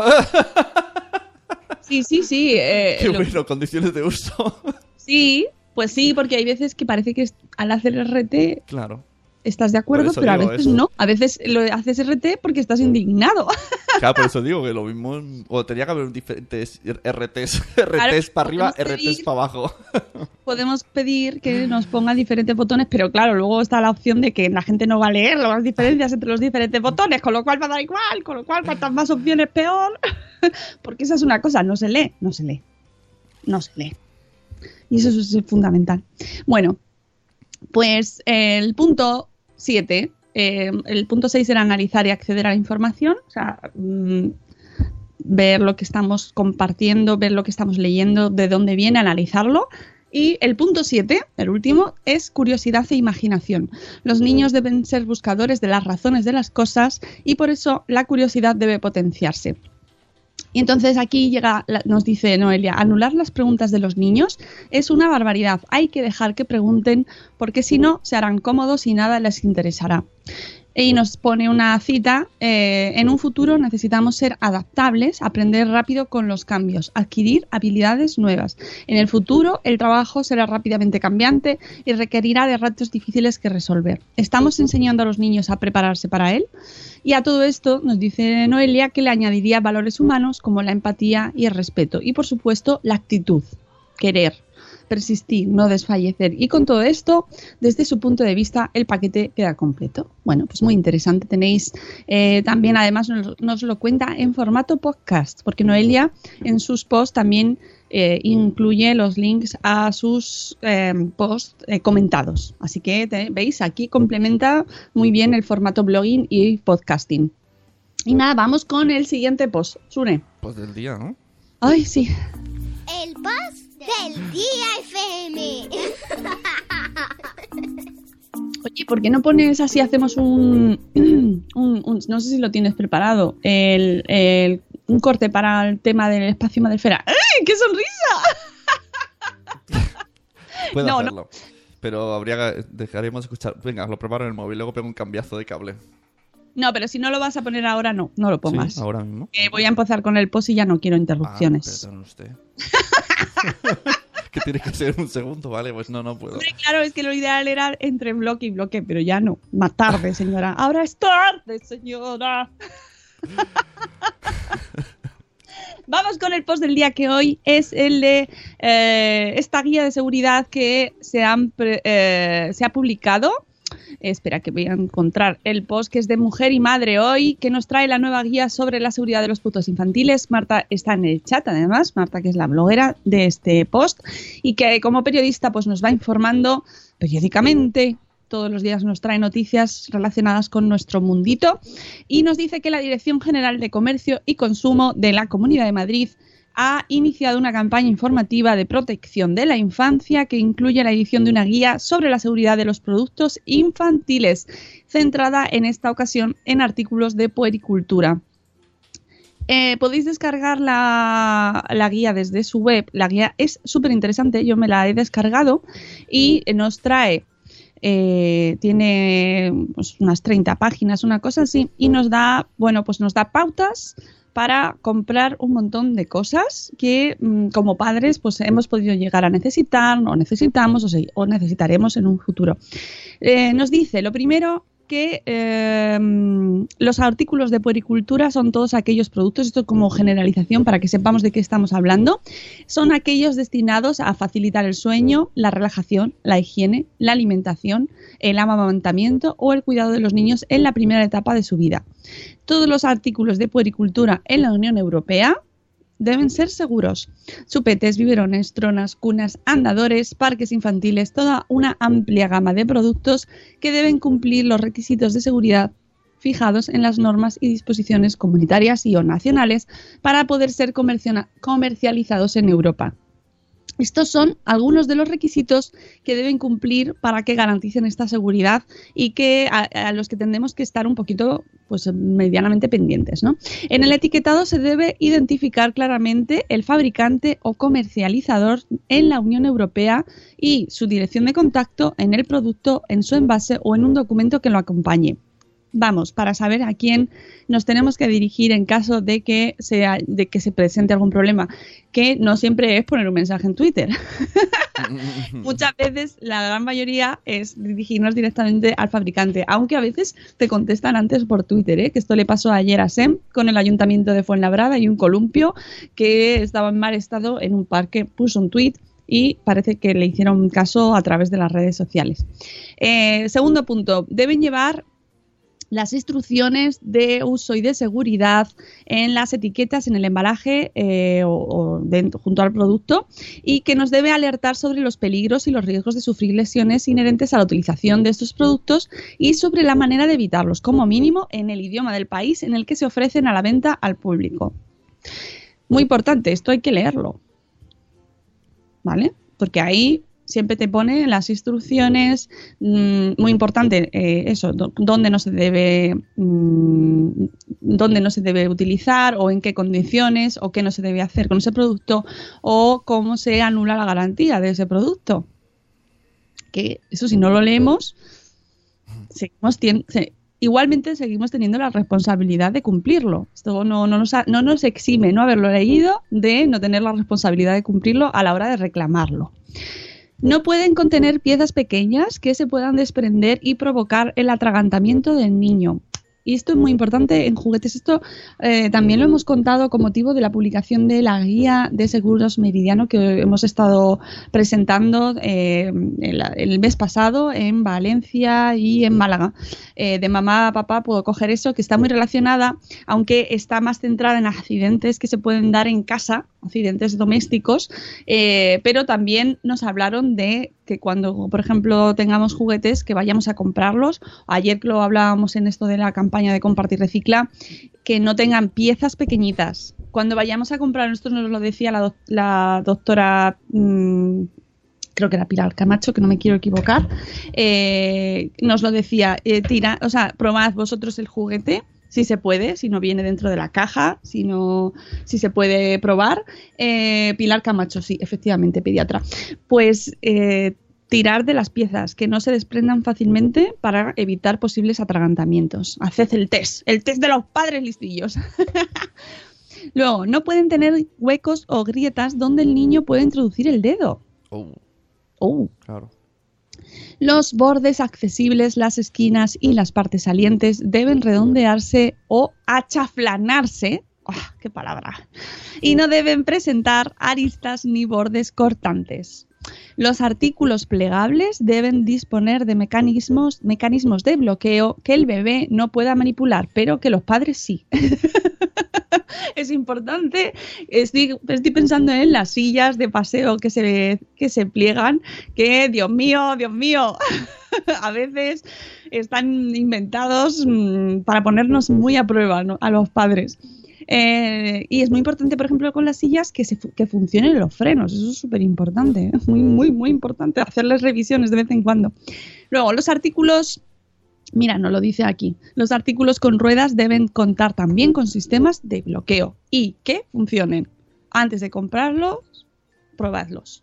Sí, sí, sí. eh, Qué lo- bueno, condiciones de uso. sí, pues sí, porque hay veces que parece que al hacer RT claro. Estás de acuerdo, pero a veces eso. no. A veces lo haces RT porque estás indignado. Claro, por eso digo que lo mismo. O tenía que haber diferentes RTs. RTs para arriba, RTs pedir- para abajo. Podemos pedir que nos pongan diferentes botones, pero claro, luego está la opción de que la gente no va a leer las diferencias entre los diferentes botones, con lo cual va a dar igual, con lo cual cuantas más opciones peor. Porque esa es una cosa, no se lee, no se lee. No se lee. Y eso es fundamental. Bueno, pues el punto 7, el punto 6 era analizar y acceder a la información, o sea, mm, ver lo que estamos compartiendo, ver lo que estamos leyendo, de dónde viene, analizarlo. Y el punto 7, el último, es curiosidad e imaginación. Los niños deben ser buscadores de las razones de las cosas y por eso la curiosidad debe potenciarse. Y entonces aquí llega, nos dice Noelia, anular las preguntas de los niños es una barbaridad. Hay que dejar que pregunten porque si no se harán cómodos y nada les interesará. Y nos pone una cita, eh, en un futuro necesitamos ser adaptables, aprender rápido con los cambios, adquirir habilidades nuevas. En el futuro el trabajo será rápidamente cambiante y requerirá de retos difíciles que resolver. ¿Estamos enseñando a los niños a prepararse para él? Y a todo esto nos dice Noelia que le añadiría valores humanos como la empatía y el respeto. Y por supuesto la actitud, querer. Persistir, no desfallecer. Y con todo esto, desde su punto de vista, el paquete queda completo. Bueno, pues muy interesante. Tenéis eh, también, además, nos, nos lo cuenta en formato podcast, porque Noelia en sus posts también eh, incluye los links a sus eh, posts eh, comentados. Así que te- veis, aquí complementa muy bien el formato blogging y podcasting. Y nada, vamos con el siguiente post. Sune. Pues del día, ¿no? Ay, sí. El post del día FM. Oye, ¿por qué no pones así? Hacemos un, un- un- no sé si lo tienes preparado, el, el- un corte para el tema del espacio madrefera. ¡Ay, qué sonrisa! Puedo No, no. hacerlo. Pero habría dejaremos escuchar. Venga, lo preparo en el móvil, luego pego un cambiazo de cable. No, pero si no lo vas a poner ahora, no, no lo pongas. Sí, ahora mismo. Eh, voy a empezar con el post y ya no quiero Ah, interrupciones. perdón usted. que tiene que ser un segundo, vale, pues no, no puedo. Claro, es que lo ideal era entre bloque y bloque, pero ya no. Más tarde, señora. Ahora es tarde, señora. Vamos con el post del día que hoy es el de eh, esta guía de seguridad que se, han eh, se ha publicado. Espera que voy a encontrar el post que es de Mujer y Madre hoy, que nos trae la nueva guía sobre la seguridad de los putos infantiles. Marta está en el chat, además, Marta que es la bloguera de este post y que como periodista pues nos va informando periódicamente. Todos los días nos trae noticias relacionadas con nuestro mundito y nos dice que la Dirección General de Comercio y Consumo de la Comunidad de Madrid ha iniciado una campaña informativa de protección de la infancia que incluye la edición de una guía sobre la seguridad de los productos infantiles, centrada en esta ocasión en artículos de puericultura. Eh, podéis descargar la, la guía desde su web. La guía es súper interesante, yo me la he descargado y nos trae eh, tiene pues, unas 30 páginas, una cosa así, y nos da, bueno, pues nos da pautas para comprar un montón de cosas que mm, como padres pues hemos podido llegar a necesitar o necesitamos o, necesitaremos en un futuro. Eh, nos dice, lo primero que eh, los artículos de puericultura son todos aquellos productos, esto como generalización para que sepamos de qué estamos hablando, son aquellos destinados a facilitar el sueño, la relajación, la higiene, la alimentación, el amamantamiento o el cuidado de los niños en la primera etapa de su vida. Todos los artículos de puericultura en la Unión Europea deben ser seguros. Chupetes, biberones, tronas, cunas, andadores, parques infantiles, toda una amplia gama de productos que deben cumplir los requisitos de seguridad fijados en las normas y disposiciones comunitarias y o nacionales para poder ser comercializados en Europa. Estos son algunos de los requisitos que deben cumplir para que garanticen esta seguridad y que a, los que tendremos que estar un poquito pues medianamente pendientes, ¿no? En el etiquetado se debe identificar claramente el fabricante o comercializador en la Unión Europea y su dirección de contacto en el producto, en su envase o en un documento que lo acompañe vamos, para saber a quién nos tenemos que dirigir en caso de que, sea, de que se presente algún problema, que no siempre es poner un mensaje en Twitter. Muchas veces, la gran mayoría es dirigirnos directamente al fabricante, aunque a veces te contestan antes por Twitter, ¿eh? que esto le pasó ayer a SEM con el ayuntamiento de Fuenlabrada y un columpio que estaba en mal estado en un parque, puso un tweet y parece que le hicieron caso a través de las redes sociales. Eh, segundo punto, deben llevar las instrucciones de uso y de seguridad en las etiquetas, en el embalaje eh, o, junto al producto y que nos debe alertar sobre los peligros y los riesgos de sufrir lesiones inherentes a la utilización de estos productos y sobre la manera de evitarlos, como mínimo en el idioma del país en el que se ofrecen a la venta al público. Muy importante, esto hay que leerlo. ¿Vale? Porque ahí siempre te pone las instrucciones, mm, muy importante eh, eso, dónde no se debe mm, dónde no se debe utilizar o en qué condiciones o qué no se debe hacer con ese producto o cómo se anula la garantía de ese producto. Que eso si no lo leemos, seguimos igualmente seguimos teniendo la responsabilidad de cumplirlo. Esto no, no nos, ha- no nos exime no haberlo leído de no tener la responsabilidad de cumplirlo a la hora de reclamarlo. No pueden contener piezas pequeñas que se puedan desprender y provocar el atragantamiento del niño. y esto es muy importante en juguetes. Esto eh, también lo hemos contado con motivo de la publicación de la guía de seguros meridiano que hemos estado presentando eh, el, mes pasado en Valencia y en Málaga. Eh, de mamá a papá puedo coger eso, que está muy relacionada, aunque está más centrada en accidentes que se pueden dar en casa, accidentes domésticos, eh, pero también nos hablaron de que cuando, por ejemplo, tengamos juguetes, que vayamos a comprarlos. Ayer lo hablábamos en esto de la campaña de compartir recicla, que no tengan piezas pequeñitas. Cuando vayamos a comprar, esto nos lo decía la, doc- la doctora, mm, creo que era Pilar Camacho, que no me quiero equivocar, eh, nos lo decía, eh, tira, o sea, probad vosotros el juguete. Si se puede, si no viene dentro de la caja, si no, si se puede probar. Eh, Pilar Camacho, sí, efectivamente, pediatra. Pues eh, tirar de las piezas que no se desprendan fácilmente para evitar posibles atragantamientos. Haced el test, el test de los padres listillos. Luego, no pueden tener huecos o grietas donde el niño puede introducir el dedo. Oh, Oh. claro. Los bordes accesibles, las esquinas y las partes salientes deben redondearse o achaflanarse. ¡Ah, ¡Qué palabra! Y no deben presentar aristas ni bordes cortantes. Los artículos plegables deben disponer de mecanismos, mecanismos de bloqueo que el bebé no pueda manipular, pero que los padres sí. es importante. Estoy, estoy pensando en las sillas de paseo que se, que se pliegan, que Dios mío, Dios mío, a veces están inventados mm, para ponernos muy a prueba a los padres. Eh, y es muy importante, por ejemplo, con las sillas que, se, que funcionen los frenos. Eso es súper importante. ¿eh? Muy, muy, muy importante hacerles revisiones de vez en cuando. Luego, los artículos Mira, no lo dice aquí. Los artículos con ruedas deben contar también con sistemas de bloqueo y que funcionen. Antes de comprarlos, probadlos.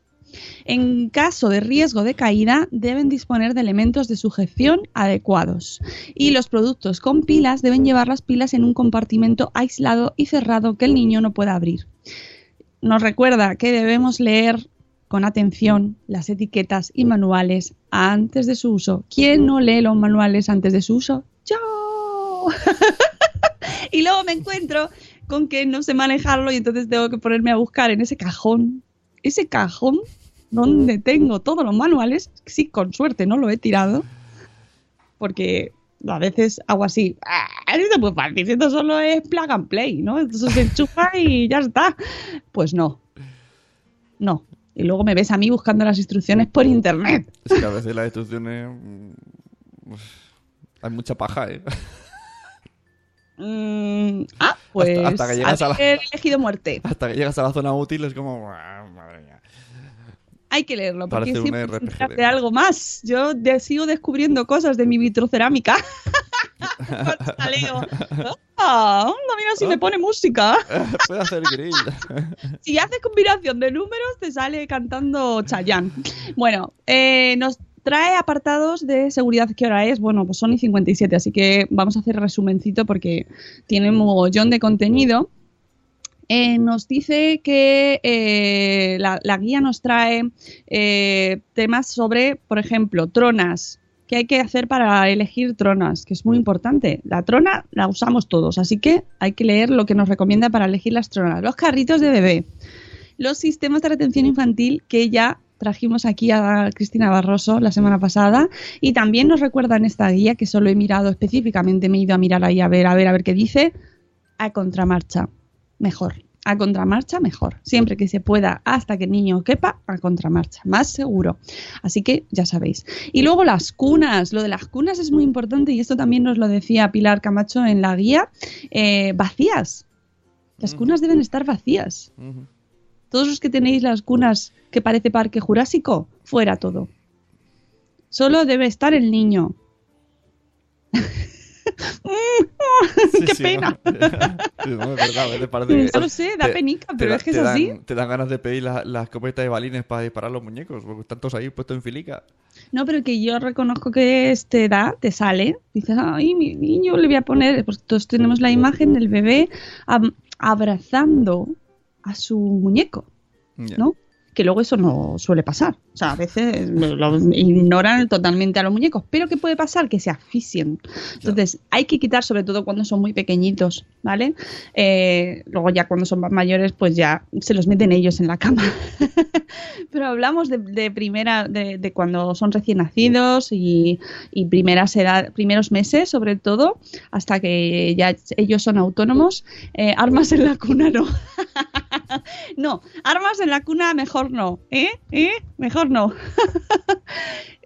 En caso de riesgo de caída, deben disponer de elementos de sujeción adecuados. Y los productos con pilas deben llevar las pilas en un compartimento aislado y cerrado que el niño no pueda abrir. Nos recuerda que debemos leer con atención las etiquetas y manuales antes de su uso. ¿Quién no lee los manuales antes de su uso? Yo. y luego me encuentro con que no sé manejarlo y entonces tengo que ponerme a buscar en ese cajón, ese cajón donde tengo todos los manuales. Sí, con suerte no lo he tirado porque a veces hago así. "Ah, Esto es muy fácil, esto solo es plug and play, ¿no? Esto se enchufa y ya está. Pues no. No. Y luego me ves a mí buscando las instrucciones por internet. Es que a veces las instrucciones. mm, hay mucha paja, ¿eh? Mm, ah, pues Hasta- hasta que llegas a la- elegido muerte. Hasta que llegas a la zona útil es como. "Ah, Madre mía. Hay que leerlo porque Parece un RPG de- algo más. Yo de- sigo descubriendo cosas de mi vitrocerámica. Leo. Ah, anda, mira si me pone música. Puede hacer grill. Si haces combinación de números, te sale cantando Chayanne. Bueno, eh, nos trae apartados de seguridad. ¿Qué hora es? Bueno, pues son y 57, así que vamos a hacer resumencito porque tiene un mogollón de contenido. Eh, nos dice que eh, la, la guía nos trae eh, temas sobre, por ejemplo, tronas. ¿Qué hay que hacer para elegir tronas? Que es muy importante. La trona la usamos todos, así que hay que leer lo que nos recomienda para elegir las tronas. Los carritos de bebé. Los sistemas de retención infantil que ya trajimos aquí a Cristina Barroso la semana pasada y también nos recuerda en esta guía que solo he mirado específicamente, me he ido a mirar ahí a ver, a ver, a ver qué dice, a contramarcha mejor. A contramarcha, mejor. Siempre que se pueda, hasta que el niño quepa, a contramarcha. Más seguro. Así que ya sabéis. Y luego las cunas. Lo de las cunas es muy importante y esto también nos lo decía Pilar Camacho en la guía. eh, vacías. Las cunas deben estar vacías. Todos los que tenéis las cunas que parece parque jurásico, fuera todo. Solo debe estar el niño. Sí, ¡Qué sí, pena! ¿no? Sí, no, es verdad, a veces parece que- Ya lo sé, da te- penica, te pero da- es que te es dan- así. Te dan ganas de pedir la- las copetas de balines para disparar los muñecos, porque están todos ahí puestos en filica. No, pero que yo reconozco que este da, te sale. Dices, ay, mi niño le voy a poner. Pues todos tenemos la imagen del bebé abrazando a su muñeco. ¿no? que luego eso no suele pasar. O sea, a veces lo, lo ignoran totalmente a los muñecos. Pero ¿qué puede pasar? Que se asfixien. Entonces, hay que quitar, sobre todo cuando son muy pequeñitos, ¿vale? Eh, luego ya cuando son más mayores, pues ya se los meten ellos en la cama. Pero hablamos de, de primera, de, de cuando son recién nacidos y, y primeras edad, primeros meses, sobre todo, hasta que ya ellos son autónomos. Eh, armas en la cuna no. no, armas en la cuna mejor no, ¿eh? ¿Eh? Mejor no.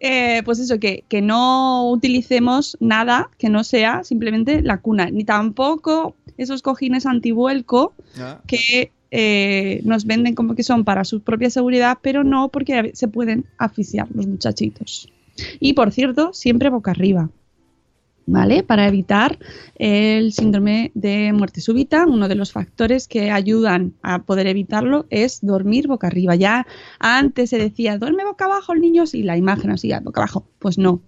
Eh, pues eso, que, que no utilicemos nada que no sea simplemente la cuna, ni tampoco esos cojines antivuelco Ah. que eh, nos venden como que son para su propia seguridad, pero no porque se pueden asfixiar los muchachitos. Y por cierto, siempre boca arriba. ¿Vale? Para evitar el síndrome de muerte súbita, uno de los factores que ayudan a poder evitarlo es dormir boca arriba. Ya antes se decía, duerme boca abajo el niño, y la imagen así, boca abajo. Pues no,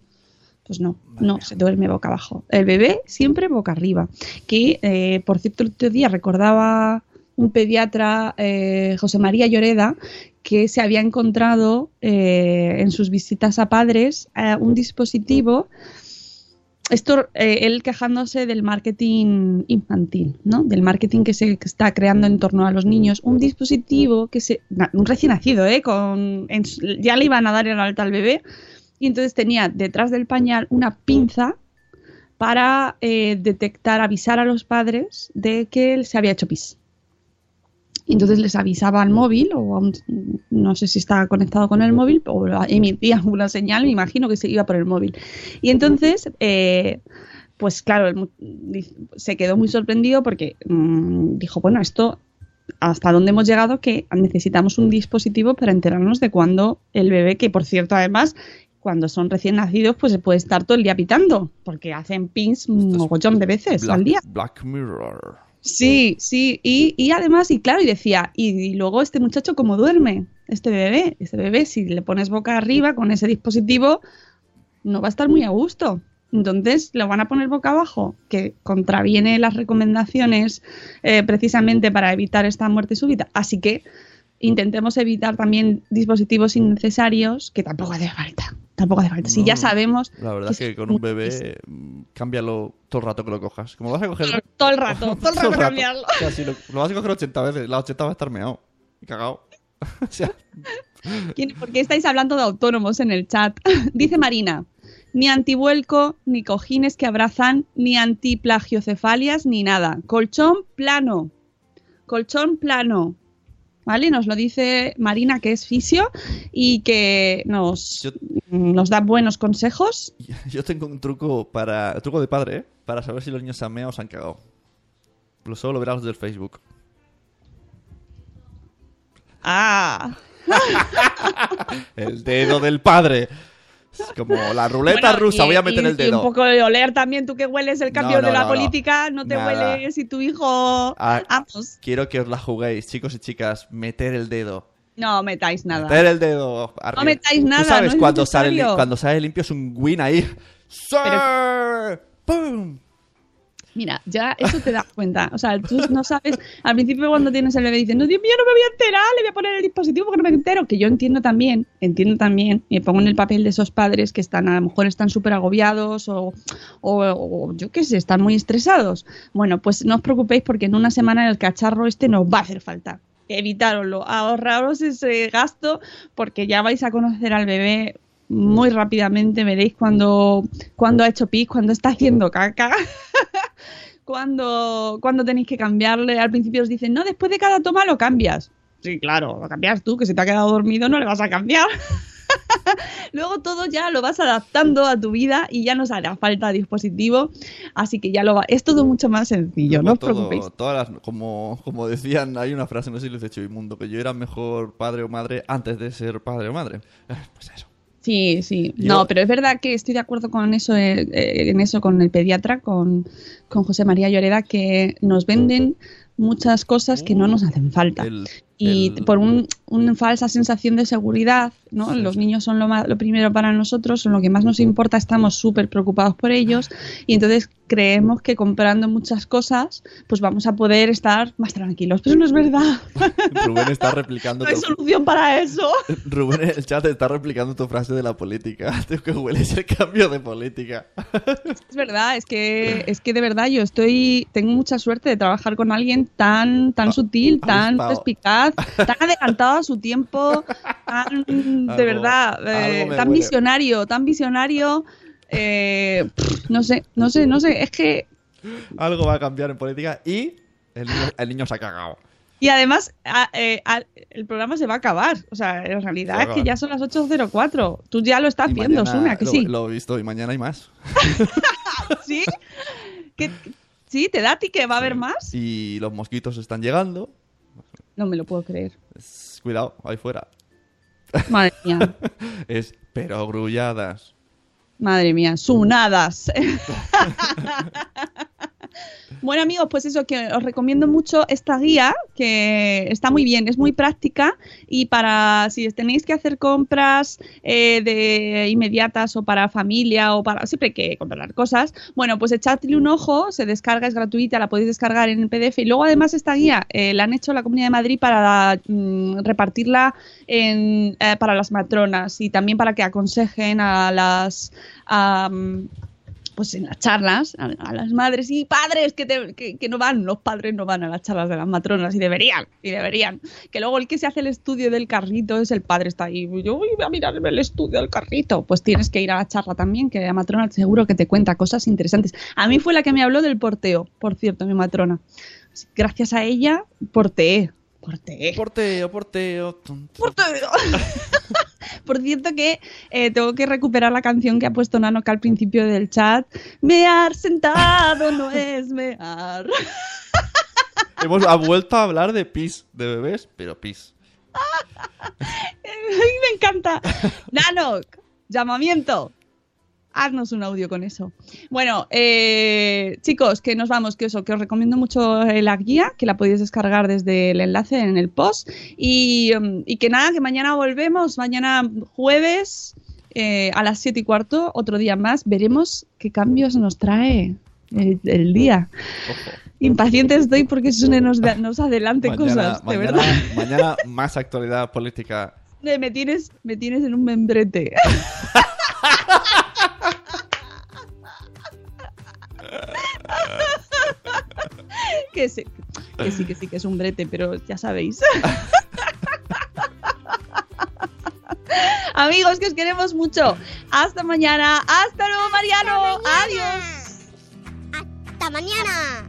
pues no, no, se duerme boca abajo. El bebé siempre boca arriba. Que, eh, por cierto, el otro día recordaba un pediatra, eh, José María Lloreda, que se había encontrado eh, en sus visitas a padres eh, un dispositivo. Esto, eh, él quejándose del marketing infantil, ¿no? Del marketing que se está creando en torno a los niños. Un dispositivo que se. Un recién nacido, ¿eh? Con, en ya le iban a dar el alta al bebé. Y entonces tenía detrás del pañal una pinza para eh, detectar, avisar a los padres de que él se había hecho pis. Y entonces les avisaba al móvil, o un- no sé si estaba conectado con el móvil, o emitía una señal, me imagino que se iba por el móvil. Y entonces, eh, pues claro, se quedó muy sorprendido porque mm, dijo, bueno, esto, hasta dónde hemos llegado que necesitamos un dispositivo para enterarnos de cuándo el bebé, que por cierto además, cuando son recién nacidos, pues se puede estar todo el día pitando, porque hacen pins un mogollón de veces al día. Black Mirror. Sí, sí, y, y además, y claro, y decía, y, luego este muchacho cómo duerme, este bebé, este bebé, si le pones boca arriba con ese dispositivo, no va a estar muy a gusto. Entonces lo van a poner boca abajo, que contraviene las recomendaciones eh, precisamente para evitar esta muerte súbita. Así que intentemos evitar también dispositivos innecesarios, que tampoco hace falta. Tampoco hace falta. Si ya sabemos. La verdad es que con un bebé, cámbialo todo el rato que lo cojas. Como vas a coger. Todo el rato, todo el rato cambiarlo. O sea, si lo, lo vas a coger 80 veces, la 80 va a estar meado. Y cagado. o sea, ¿Quién- ¿Por qué estáis hablando de autónomos en el chat? Dice Marina, ni antivuelco, ni cojines que abrazan, ni antiplagiocefalias, ni nada. Colchón plano. Colchón plano. ¿Vale? Nos lo dice Marina, que es fisio y que nos, Yo- nos da buenos consejos. yo tengo un truco para. truco de padre, ¿eh? Para saber si los niños se han meado o se han cagado. Lo solo lo verás del Facebook. Ah. El dedo del padre. Es como la ruleta Bueno, rusa, y- voy a meter y- el y dedo. un poco de oler también, tú que hueles el cambio No, no, de la no, no. política, no, te Nada. huele si tu hijo... Ah, Vamos, Quiero que os la juguéis, chicos y chicas. Meter el dedo. no metáis nada. Meter el dedo. arriba. metáis nada, Tú sabes, no es cuando, sale, cuando sale limpio es un win ahí. ¡Sí! ¡Pum! Mira, ya eso te das cuenta. O sea, tú no sabes. Al principio, cuando tienes el bebé, dices, no, Dios mío, no me voy a enterar, le voy a poner el dispositivo porque no me entero. Que yo entiendo también, entiendo también, me pongo en el papel de esos padres que están, a lo mejor están súper agobiados o, o, o yo qué sé, están muy estresados. Bueno, pues no os preocupéis porque en una semana el cacharro este nos va a hacer falta. Evitároslo, ahorraros ese gasto porque ya vais a conocer al bebé muy rápidamente veréis cuando, cuando ha hecho pis, cuando está haciendo caca, cuando, cuando tenéis que cambiarle. Al principio os dicen, no, después de cada toma lo cambias. Sí, claro, lo cambias tú, que si te ha quedado dormido no le vas a cambiar. Luego todo ya lo vas adaptando a tu vida y ya no os hará falta dispositivo, así que ya lo va. Es todo mucho más sencillo, no os Todo- preocupéis. todas las- como, como decían, hay una frase, no sé si lo dice Chivimundo, que yo era mejor padre o madre antes de ser padre o madre. Pues eso. Sí, sí. Yo- No, pero es verdad que estoy de acuerdo con eso, eh, eh, en eso con el pediatra, con, con José María Lloreda, que nos venden muchas cosas que no nos hacen falta. El y El- por un- una falsa sensación de seguridad, ¿no? Los niños son lo, ma- lo primero para nosotros, son lo que más nos importa, estamos súper preocupados por ellos y entonces creemos que comprando muchas cosas pues vamos a poder estar más tranquilos. Pero no es verdad, Rubén está replicando no hay tu... solución para eso. Rubén en el chat está replicando tu frase de la política. Tengo que huele ese cambio de política. Es verdad, es que, es que de verdad yo estoy, tengo mucha suerte de trabajar con alguien tan, tan sutil, tan avispado. perspicaz, tan adelantado a su tiempo, tan, de verdad, eh, tan huele. visionario, tan visionario. eh, pff, no sé, no sé, no sé, es que Algo va a cambiar en política y el niño, el niño se ha cagado. y además a- eh, a- el programa se va a acabar, o sea, en realidad es que ya son las 8.04, tú ya lo estás Y viendo, Suna, que lo, sí, Lo he visto y mañana hay más. sí, sí, te da a ti que va a haber más, Y los mosquitos están llegando. No me lo puedo creer, Es- Cuidado, ahí fuera. madre mía. Es pero grulladas. Madre mía, sunadas. bueno amigos, pues eso, que os recomiendo mucho esta guía, que está muy bien, es muy práctica y para si tenéis que hacer compras eh, de inmediatas o para familia o para siempre que comprar cosas, bueno, pues echadle un ojo, se descarga, es gratuita, la podéis descargar en el PDF y luego además esta guía eh, la han hecho la Comunidad de Madrid para mm, repartirla en, eh, para las matronas y también para que aconsejen a las a, mm, pues en las charlas a, las madres y padres que, te- que, que no van, los padres no van a las charlas de las matronas y deberían, y deberían. Que luego el que se hace el estudio del carrito es el padre, está ahí, yo voy a mirarme el estudio del carrito. Pues tienes que ir a la charla también, que la matrona seguro que te cuenta cosas interesantes. A mí fue la que me habló del porteo, por cierto, mi matrona. Gracias a ella, porteé. Porteé. Porteo, porteo. tum, tum. Porteo. Por cierto que eh, tengo que recuperar la canción que ha puesto Nanoca al principio del chat. Mear sentado no es mear. Hemos ha vuelto a hablar de pis, de bebés, pero pis. Ay, me encanta. Nanoc, llamamiento. Haznos un audio con eso. Bueno, eh, chicos, que nos vamos, que eso, que os recomiendo mucho eh, la guía, que la podéis descargar desde el enlace en el post. Y, mm, y que nada, que mañana volvemos, mañana jueves eh, a las 7 y cuarto, otro día más, veremos qué cambios nos trae el, el día. Impaciente estoy porque Sune nos, nos adelante Mañana, cosas, de mañana, verdad. mañana más actualidad política. Me tienes, me tienes en un membrete. que, sí, que sí, que sí, que es un brete, pero ya sabéis. Amigos, que os queremos mucho. Hasta mañana. Hasta luego, Mariano. Adiós. Hasta mañana.